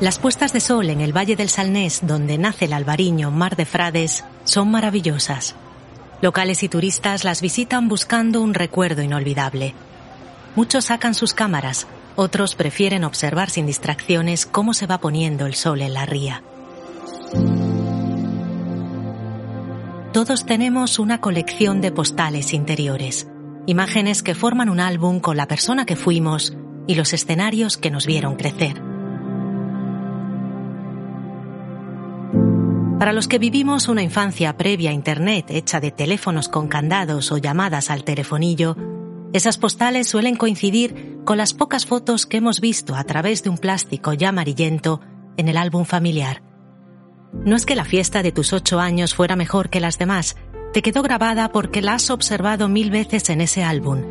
Las puestas de sol en el Valle del Salnés, donde nace el albariño Mar de Frades, son maravillosas. Locales y turistas las visitan buscando un recuerdo inolvidable. Muchos sacan sus cámaras, otros prefieren observar sin distracciones cómo se va poniendo el sol en la ría. Todos tenemos una colección de postales interiores, imágenes que forman un álbum con la persona que fuimos y los escenarios que nos vieron crecer. Para los que vivimos una infancia previa a Internet hecha de teléfonos con candados o llamadas al telefonillo, esas postales suelen coincidir con las pocas fotos que hemos visto a través de un plástico ya amarillento en el álbum familiar. No es que la fiesta de tus ocho años fuera mejor que las demás, te quedó grabada porque la has observado mil veces en ese álbum.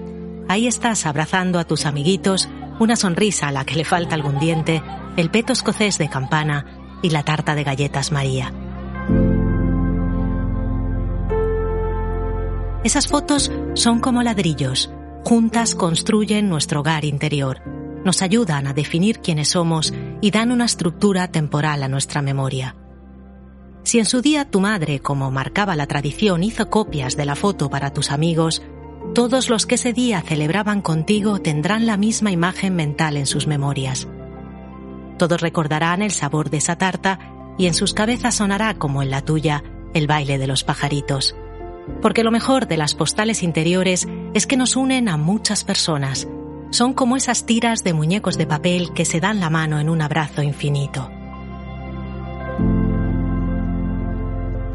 Ahí estás abrazando a tus amiguitos, una sonrisa a la que le falta algún diente, el peto escocés de campana y la tarta de galletas María. Esas fotos son como ladrillos, juntas construyen nuestro hogar interior, nos ayudan a definir quiénes somos y dan una estructura temporal a nuestra memoria. Si en su día tu madre, como marcaba la tradición, hizo copias de la foto para tus amigos, todos los que ese día celebraban contigo tendrán la misma imagen mental en sus memorias. Todos recordarán el sabor de esa tarta y en sus cabezas sonará, como en la tuya, el baile de los pajaritos. Porque lo mejor de las postales interiores es que nos unen a muchas personas. Son como esas tiras de muñecos de papel que se dan la mano en un abrazo infinito.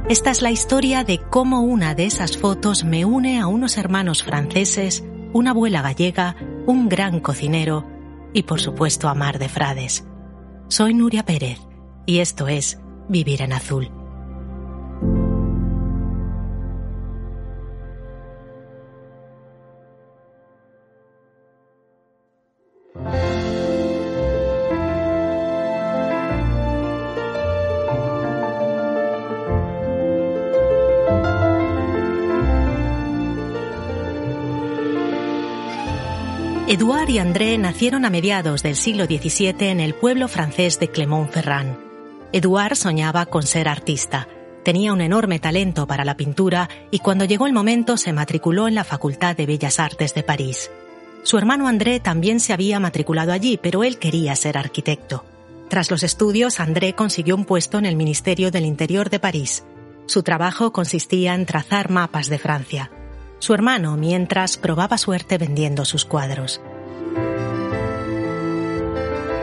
Esta es la historia de cómo una de esas fotos me une a unos hermanos franceses, una abuela gallega, un gran cocinero y por supuesto a Mar de Frades. Soy Nuria Pérez y esto es Vivir en Azul. Edouard y André nacieron a mediados del siglo XVII en el pueblo francés de Clermont-Ferrand. Edouard soñaba con ser artista. Tenía un enorme talento para la pintura y cuando llegó el momento se matriculó en la Facultad de Bellas Artes de París. Su hermano André también se había matriculado allí, pero él quería ser arquitecto. Tras los estudios, André consiguió un puesto en el Ministerio del Interior de París. Su trabajo consistía en trazar mapas de Francia. Su hermano, mientras, probaba suerte vendiendo sus cuadros.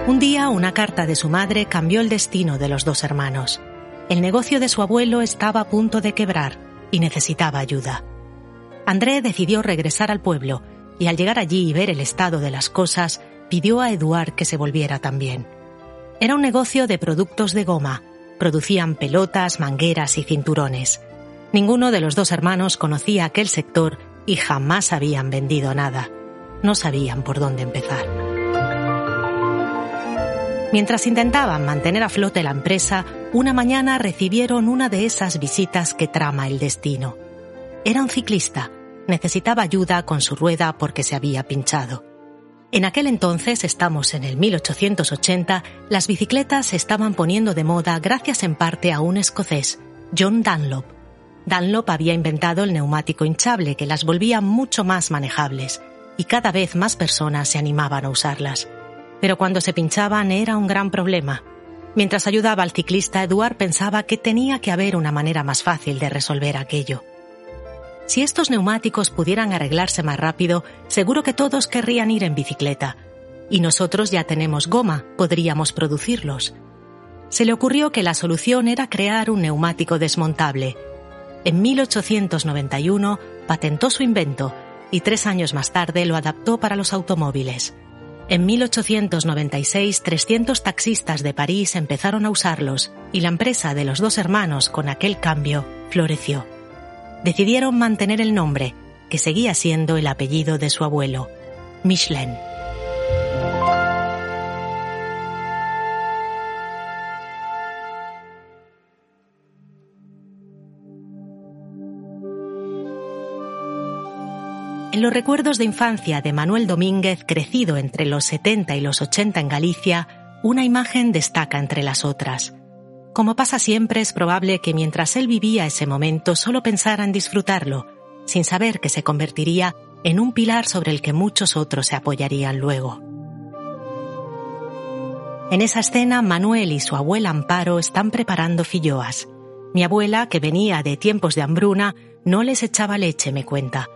Un día, una carta de su madre cambió el destino de los dos hermanos. El negocio de su abuelo estaba a punto de quebrar y necesitaba ayuda. André decidió regresar al pueblo y al llegar allí y ver el estado de las cosas, pidió a Eduard que se volviera también. Era un negocio de productos de goma. Producían pelotas, mangueras y cinturones. Ninguno de los dos hermanos conocía aquel sector y jamás habían vendido nada. No sabían por dónde empezar. Mientras intentaban mantener a flote la empresa, una mañana recibieron una de esas visitas que trama el destino. Era un ciclista. Necesitaba ayuda con su rueda porque se había pinchado. En aquel entonces, estamos en el 1880, las bicicletas se estaban poniendo de moda gracias en parte a un escocés, John Dunlop, Dunlop había inventado el neumático hinchable que las volvía mucho más manejables y cada vez más personas se animaban a usarlas. Pero cuando se pinchaban era un gran problema. Mientras ayudaba al ciclista, Eduard pensaba que tenía que haber una manera más fácil de resolver aquello. Si estos neumáticos pudieran arreglarse más rápido, seguro que todos querrían ir en bicicleta. Y nosotros ya tenemos goma, podríamos producirlos. Se le ocurrió que la solución era crear un neumático desmontable, en 1891 patentó su invento y tres años más tarde lo adaptó para los automóviles. En 1896, 300 taxistas de París empezaron a usarlos y la empresa de los dos hermanos con aquel cambio floreció. Decidieron mantener el nombre, que seguía siendo el apellido de su abuelo, Michelin. En los recuerdos de infancia de Manuel Domínguez, crecido entre los 70 y los 80 en Galicia, una imagen destaca entre las otras. Como pasa siempre, es probable que mientras él vivía ese momento solo pensara en disfrutarlo, sin saber que se convertiría en un pilar sobre el que muchos otros se apoyarían luego. En esa escena, Manuel y su abuela Amparo están preparando filloas. Mi abuela, que venía de tiempos de hambruna, no les echaba leche, me cuenta.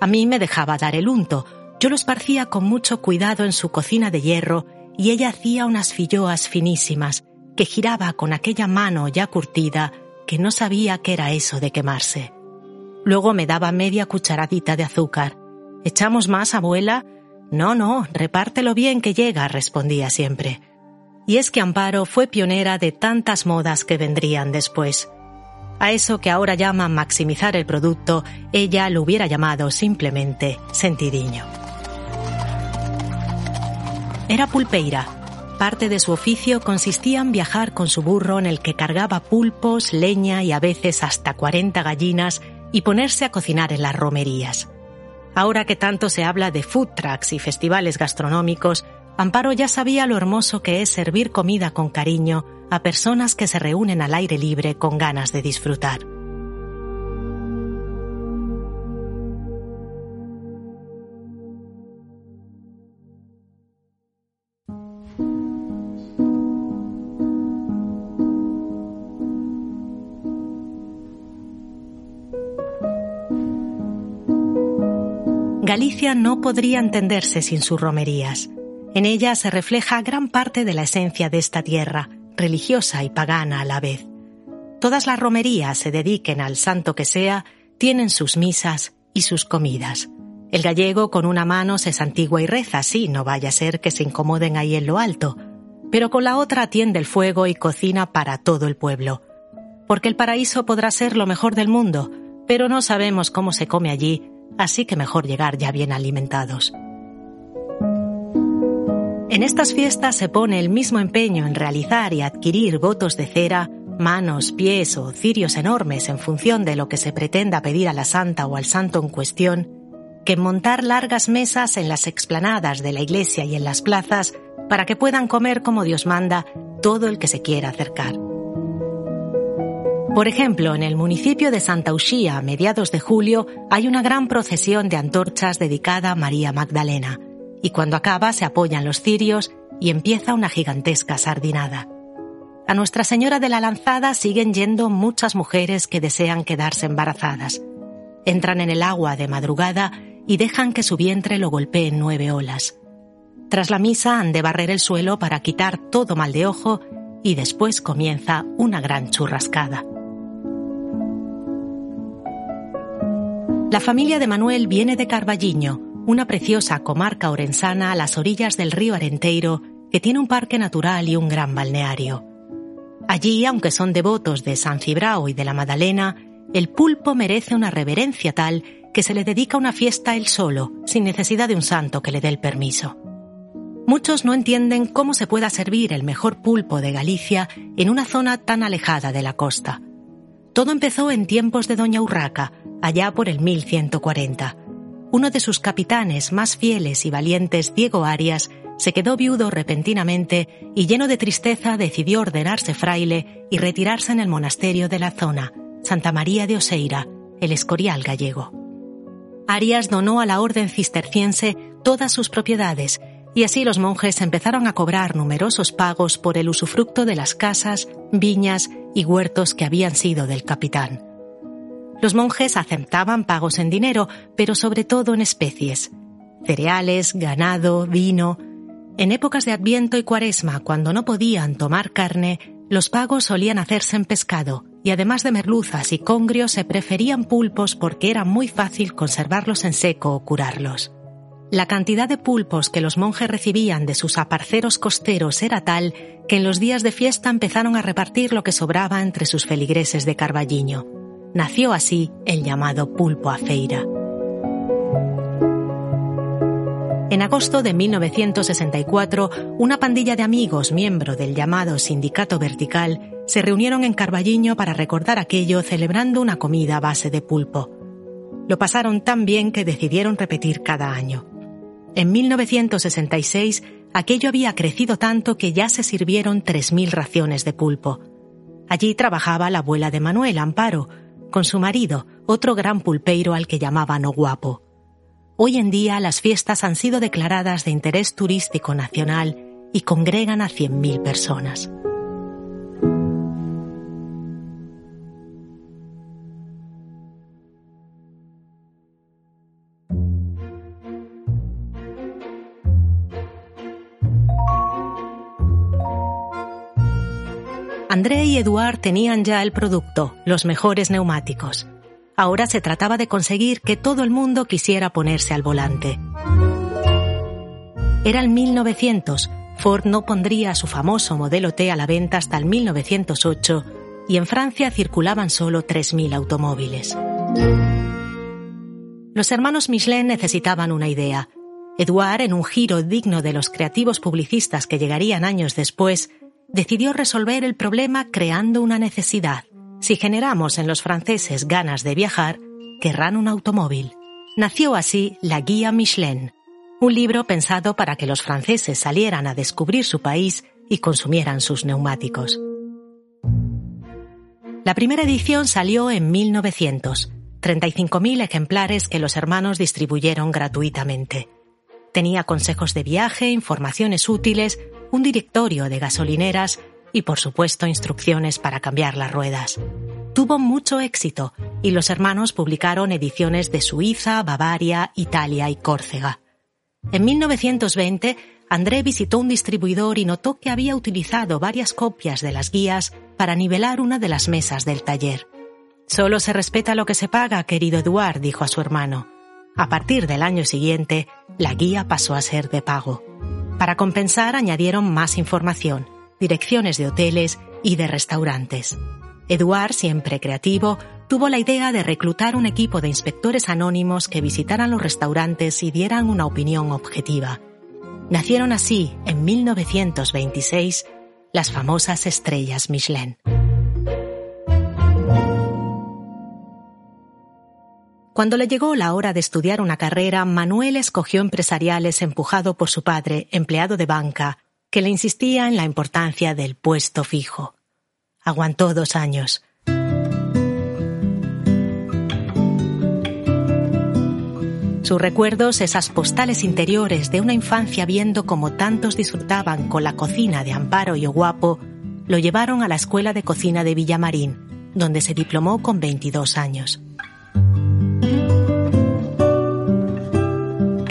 A mí me dejaba dar el unto. Yo lo esparcía con mucho cuidado en su cocina de hierro y ella hacía unas filloas finísimas que giraba con aquella mano ya curtida que no sabía qué era eso de quemarse. Luego me daba media cucharadita de azúcar. ¿Echamos más, abuela? No, no, repártelo bien que llega, respondía siempre. Y es que Amparo fue pionera de tantas modas que vendrían después. A eso que ahora llaman maximizar el producto, ella lo hubiera llamado simplemente sentidiño. Era pulpeira. Parte de su oficio consistía en viajar con su burro en el que cargaba pulpos, leña y a veces hasta 40 gallinas y ponerse a cocinar en las romerías. Ahora que tanto se habla de food trucks y festivales gastronómicos, Amparo ya sabía lo hermoso que es servir comida con cariño a personas que se reúnen al aire libre con ganas de disfrutar. Galicia no podría entenderse sin sus romerías. En ella se refleja gran parte de la esencia de esta tierra, religiosa y pagana a la vez. Todas las romerías se dediquen al santo que sea, tienen sus misas y sus comidas. El gallego con una mano se santigua y reza, sí, no vaya a ser que se incomoden ahí en lo alto, pero con la otra atiende el fuego y cocina para todo el pueblo. Porque el paraíso podrá ser lo mejor del mundo, pero no sabemos cómo se come allí así que mejor llegar ya bien alimentados. En estas fiestas se pone el mismo empeño en realizar y adquirir votos de cera, manos, pies o cirios enormes en función de lo que se pretenda pedir a la santa o al santo en cuestión, que en montar largas mesas en las explanadas de la iglesia y en las plazas para que puedan comer como Dios manda todo el que se quiera acercar. Por ejemplo, en el municipio de Santa Uxía, a mediados de julio, hay una gran procesión de antorchas dedicada a María Magdalena, y cuando acaba se apoyan los cirios y empieza una gigantesca sardinada. A Nuestra Señora de la Lanzada siguen yendo muchas mujeres que desean quedarse embarazadas. Entran en el agua de madrugada y dejan que su vientre lo golpeen nueve olas. Tras la misa han de barrer el suelo para quitar todo mal de ojo y después comienza una gran churrascada. La familia de Manuel viene de Carballiño, una preciosa comarca orensana a las orillas del río Arenteiro, que tiene un parque natural y un gran balneario. Allí, aunque son devotos de San Cibrao y de la Madalena, el pulpo merece una reverencia tal que se le dedica una fiesta él solo, sin necesidad de un santo que le dé el permiso. Muchos no entienden cómo se pueda servir el mejor pulpo de Galicia en una zona tan alejada de la costa. Todo empezó en tiempos de Doña Urraca, allá por el 1140. Uno de sus capitanes más fieles y valientes, Diego Arias, se quedó viudo repentinamente y lleno de tristeza decidió ordenarse fraile y retirarse en el monasterio de la zona, Santa María de Oseira, el Escorial gallego. Arias donó a la orden cisterciense todas sus propiedades y así los monjes empezaron a cobrar numerosos pagos por el usufructo de las casas, viñas y huertos que habían sido del capitán. Los monjes aceptaban pagos en dinero, pero sobre todo en especies. Cereales, ganado, vino. En épocas de Adviento y Cuaresma, cuando no podían tomar carne, los pagos solían hacerse en pescado, y además de merluzas y congrios se preferían pulpos porque era muy fácil conservarlos en seco o curarlos. La cantidad de pulpos que los monjes recibían de sus aparceros costeros era tal que en los días de fiesta empezaron a repartir lo que sobraba entre sus feligreses de Carballiño. Nació así el llamado pulpo a feira. En agosto de 1964, una pandilla de amigos, miembro del llamado Sindicato Vertical, se reunieron en Carballiño para recordar aquello celebrando una comida a base de pulpo. Lo pasaron tan bien que decidieron repetir cada año. En 1966 aquello había crecido tanto que ya se sirvieron 3.000 raciones de pulpo. Allí trabajaba la abuela de Manuel, Amparo, con su marido, otro gran pulpeiro al que llamaban O Guapo. Hoy en día las fiestas han sido declaradas de interés turístico nacional y congregan a 100.000 personas. André y Eduard tenían ya el producto, los mejores neumáticos. Ahora se trataba de conseguir que todo el mundo quisiera ponerse al volante. Era el 1900, Ford no pondría su famoso modelo T a la venta hasta el 1908 y en Francia circulaban solo 3.000 automóviles. Los hermanos Michelin necesitaban una idea. Eduard, en un giro digno de los creativos publicistas que llegarían años después, decidió resolver el problema creando una necesidad. Si generamos en los franceses ganas de viajar, querrán un automóvil. Nació así la Guía Michelin, un libro pensado para que los franceses salieran a descubrir su país y consumieran sus neumáticos. La primera edición salió en 1900, 35.000 ejemplares que los hermanos distribuyeron gratuitamente. Tenía consejos de viaje, informaciones útiles, un directorio de gasolineras y por supuesto instrucciones para cambiar las ruedas. Tuvo mucho éxito y los hermanos publicaron ediciones de Suiza, Bavaria, Italia y Córcega. En 1920, André visitó un distribuidor y notó que había utilizado varias copias de las guías para nivelar una de las mesas del taller. Solo se respeta lo que se paga, querido Eduard, dijo a su hermano. A partir del año siguiente, la guía pasó a ser de pago. Para compensar, añadieron más información, direcciones de hoteles y de restaurantes. Eduard, siempre creativo, tuvo la idea de reclutar un equipo de inspectores anónimos que visitaran los restaurantes y dieran una opinión objetiva. Nacieron así, en 1926, las famosas estrellas Michelin. Cuando le llegó la hora de estudiar una carrera, Manuel escogió empresariales empujado por su padre, empleado de banca, que le insistía en la importancia del puesto fijo. Aguantó dos años. Sus recuerdos, esas postales interiores de una infancia viendo cómo tantos disfrutaban con la cocina de Amparo y Oguapo, lo llevaron a la Escuela de Cocina de Villamarín, donde se diplomó con 22 años.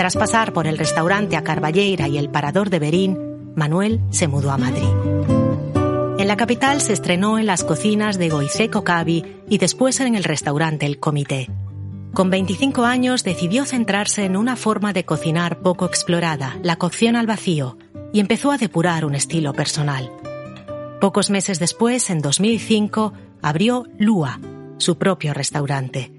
Tras pasar por el restaurante a Carballeira y el parador de Berín, Manuel se mudó a Madrid. En la capital se estrenó en las cocinas de Goiseco Cavi y después en el restaurante El Comité. Con 25 años decidió centrarse en una forma de cocinar poco explorada, la cocción al vacío, y empezó a depurar un estilo personal. Pocos meses después, en 2005, abrió Lua, su propio restaurante.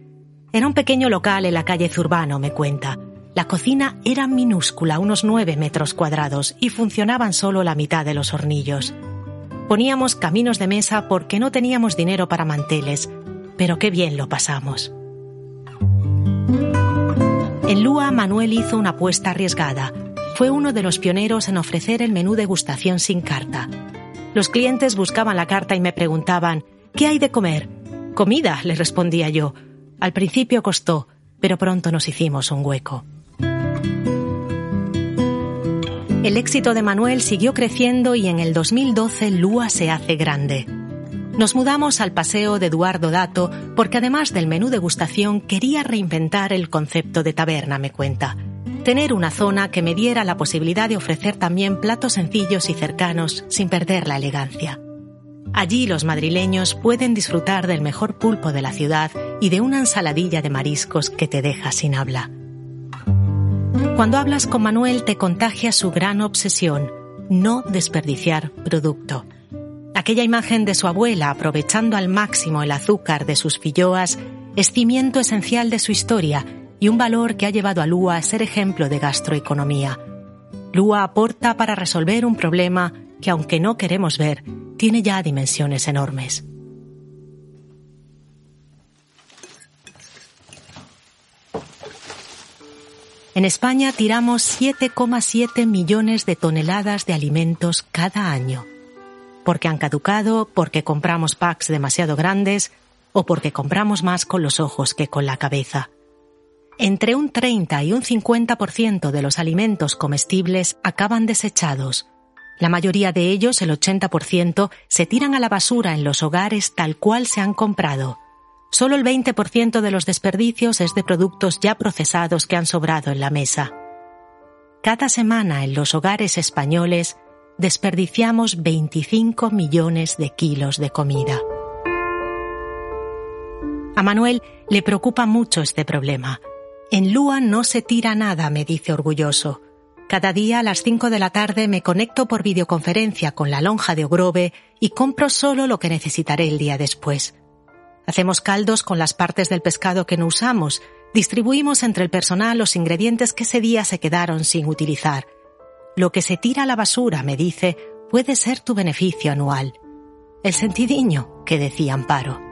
Era un pequeño local en la calle Zurbano, me cuenta, la cocina era minúscula, unos nueve metros cuadrados, y funcionaban solo la mitad de los hornillos. Poníamos caminos de mesa porque no teníamos dinero para manteles, pero qué bien lo pasamos. En Lua, Manuel hizo una apuesta arriesgada. Fue uno de los pioneros en ofrecer el menú degustación sin carta. Los clientes buscaban la carta y me preguntaban, ¿qué hay de comer? Comida, les respondía yo. Al principio costó, pero pronto nos hicimos un hueco. El éxito de Manuel siguió creciendo y en el 2012 Lua se hace grande. Nos mudamos al paseo de Eduardo Dato porque además del menú degustación quería reinventar el concepto de taberna, me cuenta. Tener una zona que me diera la posibilidad de ofrecer también platos sencillos y cercanos sin perder la elegancia. Allí los madrileños pueden disfrutar del mejor pulpo de la ciudad y de una ensaladilla de mariscos que te deja sin habla. Cuando hablas con Manuel te contagia su gran obsesión, no desperdiciar producto. Aquella imagen de su abuela aprovechando al máximo el azúcar de sus filloas es cimiento esencial de su historia y un valor que ha llevado a Lua a ser ejemplo de gastroeconomía. Lua aporta para resolver un problema que, aunque no queremos ver, tiene ya dimensiones enormes. En España tiramos 7,7 millones de toneladas de alimentos cada año. Porque han caducado, porque compramos packs demasiado grandes o porque compramos más con los ojos que con la cabeza. Entre un 30 y un 50% de los alimentos comestibles acaban desechados. La mayoría de ellos, el 80%, se tiran a la basura en los hogares tal cual se han comprado Solo el 20% de los desperdicios es de productos ya procesados que han sobrado en la mesa. Cada semana en los hogares españoles desperdiciamos 25 millones de kilos de comida. A Manuel le preocupa mucho este problema. En Lua no se tira nada, me dice orgulloso. Cada día a las 5 de la tarde me conecto por videoconferencia con la lonja de Ogrove y compro solo lo que necesitaré el día después. Hacemos caldos con las partes del pescado que no usamos. Distribuimos entre el personal los ingredientes que ese día se quedaron sin utilizar. Lo que se tira a la basura, me dice, puede ser tu beneficio anual. El sentidiño, que decía Amparo.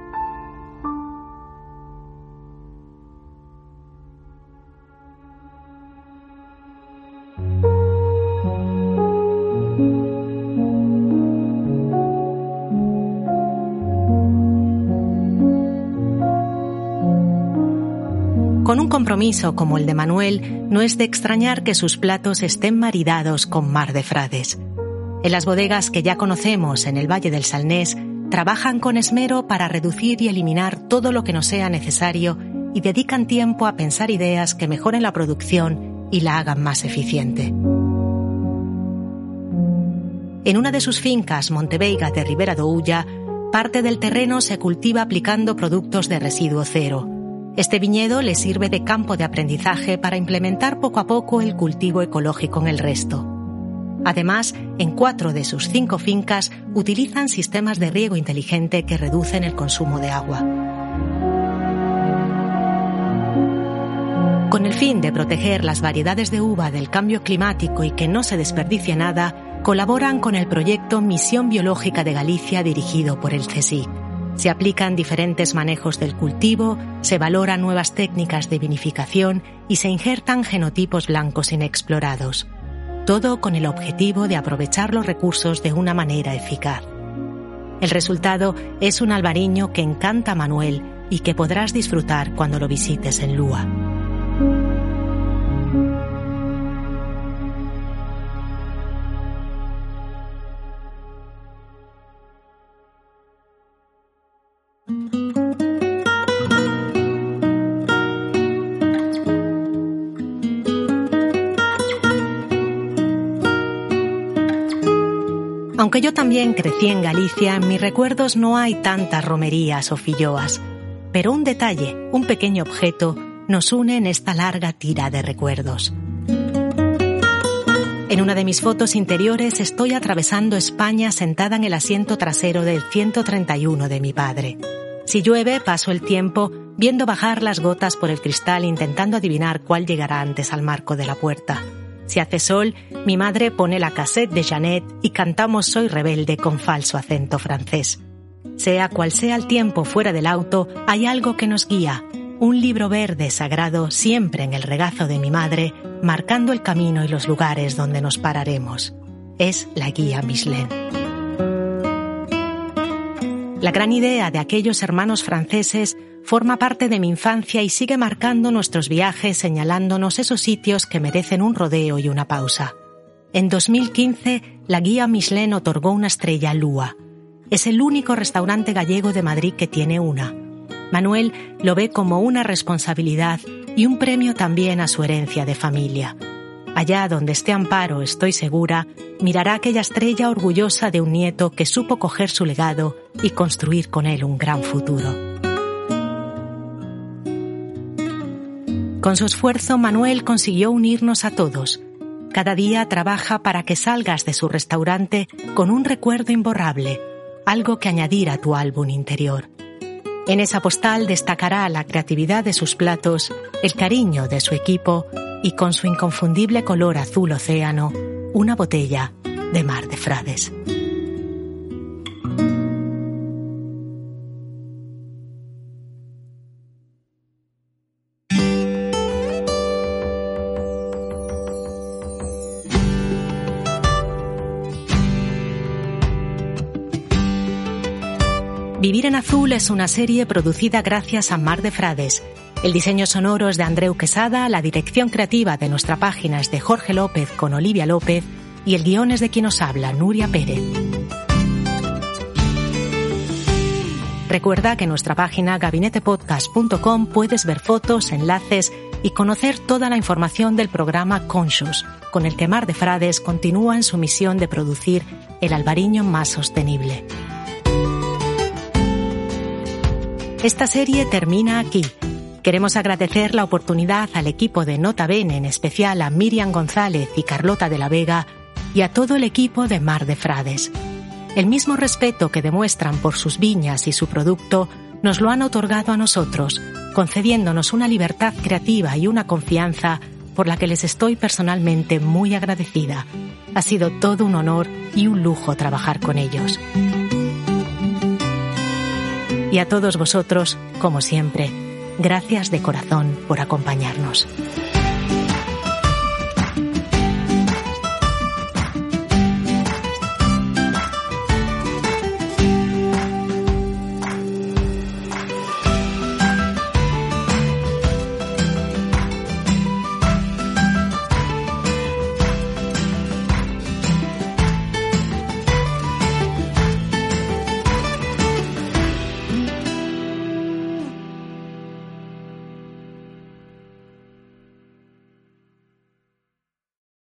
Con un compromiso como el de Manuel, no es de extrañar que sus platos estén maridados con mar de frades. En las bodegas que ya conocemos en el Valle del Salnés, trabajan con esmero para reducir y eliminar todo lo que no sea necesario y dedican tiempo a pensar ideas que mejoren la producción y la hagan más eficiente. En una de sus fincas, Monteveiga de Ribera do Ulla, parte del terreno se cultiva aplicando productos de residuo cero este viñedo le sirve de campo de aprendizaje para implementar poco a poco el cultivo ecológico en el resto. Además, en cuatro de sus cinco fincas utilizan sistemas de riego inteligente que reducen el consumo de agua. Con el fin de proteger las variedades de uva del cambio climático y que no se desperdicie nada, colaboran con el proyecto Misión Biológica de Galicia dirigido por el CSIC. Se aplican diferentes manejos del cultivo, se valoran nuevas técnicas de vinificación y se injertan genotipos blancos inexplorados. Todo con el objetivo de aprovechar los recursos de una manera eficaz. El resultado es un albariño que encanta a Manuel y que podrás disfrutar cuando lo visites en Lua. Aunque yo también crecí en Galicia, en mis recuerdos no hay tantas romerías o filloas, pero un detalle, un pequeño objeto, nos une en esta larga tira de recuerdos. En una de mis fotos interiores estoy atravesando España sentada en el asiento trasero del 131 de mi padre. Si llueve, paso el tiempo viendo bajar las gotas por el cristal intentando adivinar cuál llegará antes al marco de la puerta. Si hace sol, mi madre pone la cassette de Janet y cantamos Soy rebelde con falso acento francés. Sea cual sea el tiempo fuera del auto, hay algo que nos guía, un libro verde sagrado siempre en el regazo de mi madre, marcando el camino y los lugares donde nos pararemos. Es la guía Michelin. La gran idea de aquellos hermanos franceses forma parte de mi infancia y sigue marcando nuestros viajes señalándonos esos sitios que merecen un rodeo y una pausa. En 2015, la guía Michelin otorgó una estrella a Lua. Es el único restaurante gallego de Madrid que tiene una. Manuel lo ve como una responsabilidad y un premio también a su herencia de familia. Allá donde esté Amparo, estoy segura, mirará aquella estrella orgullosa de un nieto que supo coger su legado y construir con él un gran futuro. Con su esfuerzo, Manuel consiguió unirnos a todos. Cada día trabaja para que salgas de su restaurante con un recuerdo imborrable, algo que añadir a tu álbum interior. En esa postal destacará la creatividad de sus platos, el cariño de su equipo y con su inconfundible color azul océano, una botella de mar de frades. Vivir en Azul es una serie producida gracias a Mar de Frades. El diseño sonoro es de Andreu Quesada, la dirección creativa de nuestra página es de Jorge López con Olivia López y el guion es de quien nos habla, Nuria Pérez. Recuerda que en nuestra página gabinetepodcast.com puedes ver fotos, enlaces y conocer toda la información del programa Conscious, con el que Mar de Frades continúa en su misión de producir el albariño más sostenible. Esta serie termina aquí. Queremos agradecer la oportunidad al equipo de Nota Bene, en especial a Miriam González y Carlota de la Vega, y a todo el equipo de Mar de Frades. El mismo respeto que demuestran por sus viñas y su producto nos lo han otorgado a nosotros, concediéndonos una libertad creativa y una confianza por la que les estoy personalmente muy agradecida. Ha sido todo un honor y un lujo trabajar con ellos y a todos vosotros, como siempre, gracias de corazón por acompañarnos.